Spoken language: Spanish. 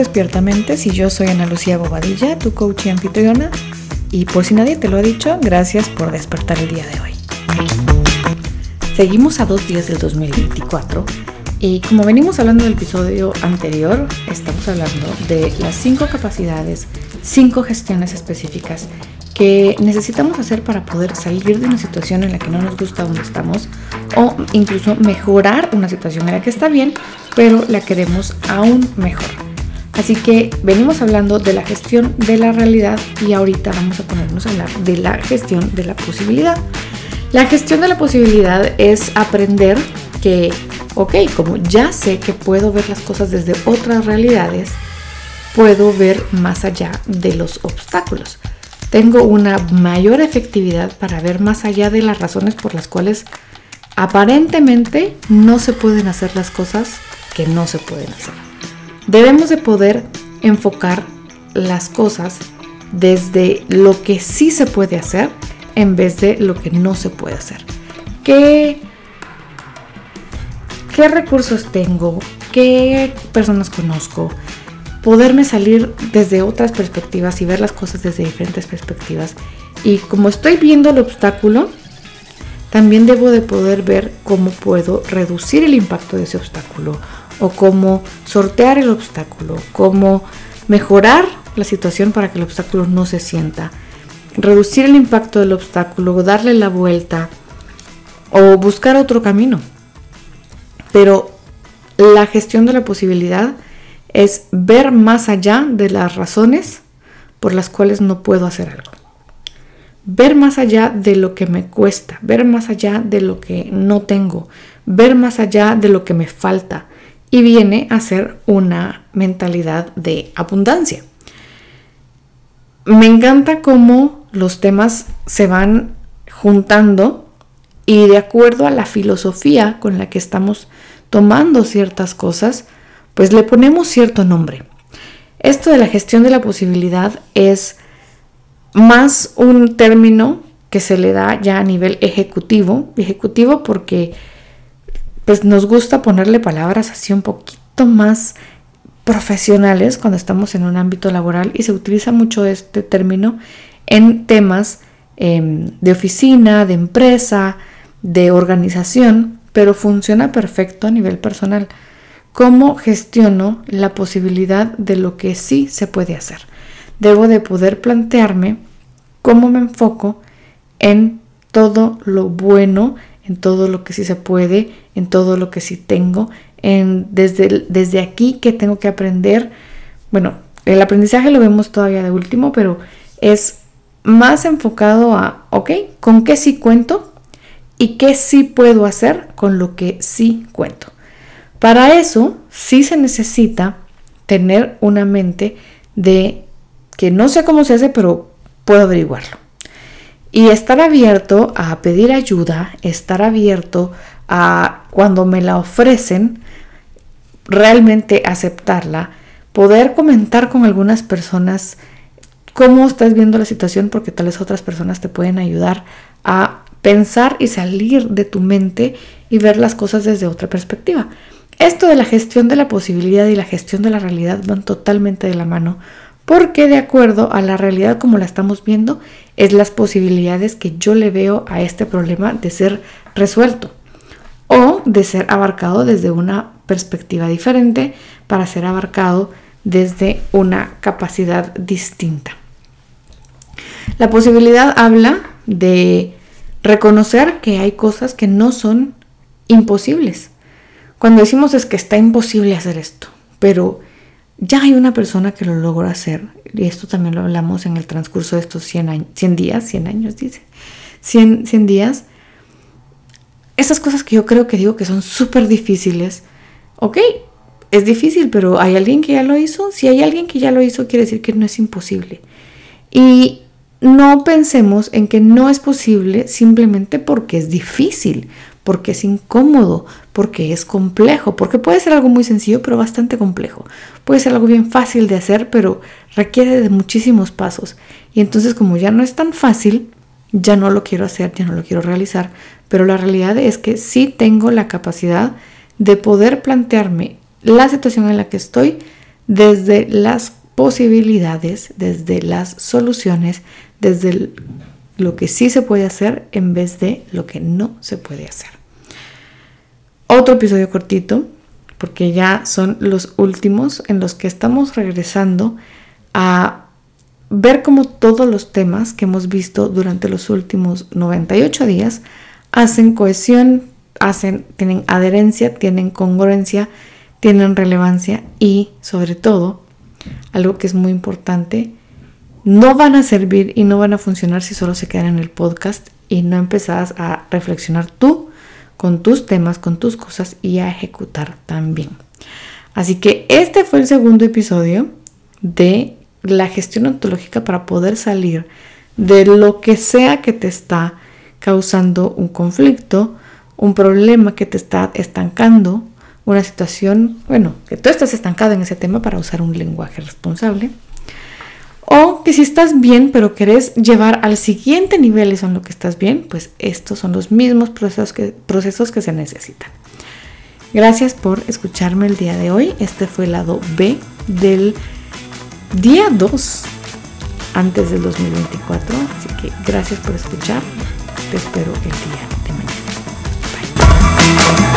Despiertamente y yo soy Ana Lucía Bobadilla, tu coach y anfitriona. Y por si nadie te lo ha dicho, gracias por despertar el día de hoy. Seguimos a dos días del 2024 y como venimos hablando del episodio anterior, estamos hablando de las cinco capacidades, cinco gestiones específicas que necesitamos hacer para poder salir de una situación en la que no nos gusta donde estamos o incluso mejorar una situación en la que está bien, pero la queremos aún mejor. Así que venimos hablando de la gestión de la realidad y ahorita vamos a ponernos a hablar de la gestión de la posibilidad. La gestión de la posibilidad es aprender que, ok, como ya sé que puedo ver las cosas desde otras realidades, puedo ver más allá de los obstáculos. Tengo una mayor efectividad para ver más allá de las razones por las cuales aparentemente no se pueden hacer las cosas que no se pueden hacer. Debemos de poder enfocar las cosas desde lo que sí se puede hacer en vez de lo que no se puede hacer. ¿Qué, recursos tengo? ¿Qué personas conozco? Poderme salir desde otras perspectivas y ver las cosas desde diferentes perspectivas. Y como estoy viendo el obstáculo, también debo de poder ver cómo puedo reducir el impacto de ese obstáculo o cómo sortear el obstáculo, cómo mejorar la situación para que el obstáculo no se sienta, reducir el impacto del obstáculo, darle la vuelta o buscar otro camino. Pero la gestión de la posibilidad es ver más allá de las razones por las cuales no puedo hacer algo ver más allá de lo que me cuesta, ver más allá de lo que no tengo, ver más allá de lo que me falta y viene a ser una mentalidad de abundancia. Me encanta cómo los temas se van juntando y de acuerdo a la filosofía con la que estamos tomando ciertas cosas, pues le ponemos cierto nombre. Esto de la gestión de la posibilidad es más un término que se le da ya a nivel ejecutivo, ejecutivo porque pues nos gusta ponerle palabras así un poquito más profesionales cuando estamos en un ámbito laboral y se utiliza mucho este término en temas em, de oficina, de empresa, de organización, pero funciona perfecto a nivel personal. ¿Cómo gestiono la posibilidad de lo que sí se puede hacer? debo de poder plantearme cómo me enfoco en todo lo bueno, en todo lo que sí se puede, en todo lo que sí tengo, en desde, desde aquí que tengo que aprender. Bueno, el aprendizaje lo vemos todavía de último, pero es más enfocado a, ok, ¿con qué sí cuento? ¿Y qué sí puedo hacer con lo que sí cuento? Para eso sí se necesita tener una mente de que no sé cómo se hace, pero puedo averiguarlo. Y estar abierto a pedir ayuda, estar abierto a cuando me la ofrecen, realmente aceptarla, poder comentar con algunas personas cómo estás viendo la situación, porque tal vez otras personas te pueden ayudar a pensar y salir de tu mente y ver las cosas desde otra perspectiva. Esto de la gestión de la posibilidad y la gestión de la realidad van totalmente de la mano porque de acuerdo a la realidad como la estamos viendo, es las posibilidades que yo le veo a este problema de ser resuelto o de ser abarcado desde una perspectiva diferente para ser abarcado desde una capacidad distinta. La posibilidad habla de reconocer que hay cosas que no son imposibles. Cuando decimos es que está imposible hacer esto, pero ya hay una persona que lo logró hacer, y esto también lo hablamos en el transcurso de estos 100, años, 100 días, 100 años dice, 100, 100 días, esas cosas que yo creo que digo que son súper difíciles, ok, es difícil, pero hay alguien que ya lo hizo, si hay alguien que ya lo hizo, quiere decir que no es imposible. Y no pensemos en que no es posible simplemente porque es difícil, porque es incómodo, porque es complejo, porque puede ser algo muy sencillo pero bastante complejo. Puede ser algo bien fácil de hacer pero requiere de muchísimos pasos. Y entonces como ya no es tan fácil, ya no lo quiero hacer, ya no lo quiero realizar. Pero la realidad es que sí tengo la capacidad de poder plantearme la situación en la que estoy desde las posibilidades, desde las soluciones, desde lo que sí se puede hacer en vez de lo que no se puede hacer. Otro episodio cortito, porque ya son los últimos en los que estamos regresando a ver cómo todos los temas que hemos visto durante los últimos 98 días hacen cohesión, hacen, tienen adherencia, tienen congruencia, tienen relevancia y sobre todo, algo que es muy importante, no van a servir y no van a funcionar si solo se quedan en el podcast y no empezás a reflexionar tú con tus temas, con tus cosas y a ejecutar también. Así que este fue el segundo episodio de la gestión ontológica para poder salir de lo que sea que te está causando un conflicto, un problema que te está estancando, una situación, bueno, que tú estás estancado en ese tema para usar un lenguaje responsable. O que si estás bien, pero querés llevar al siguiente nivel eso en lo que estás bien, pues estos son los mismos procesos que, procesos que se necesitan. Gracias por escucharme el día de hoy. Este fue el lado B del día 2 antes del 2024. Así que gracias por escuchar. Te espero el día de mañana. Bye.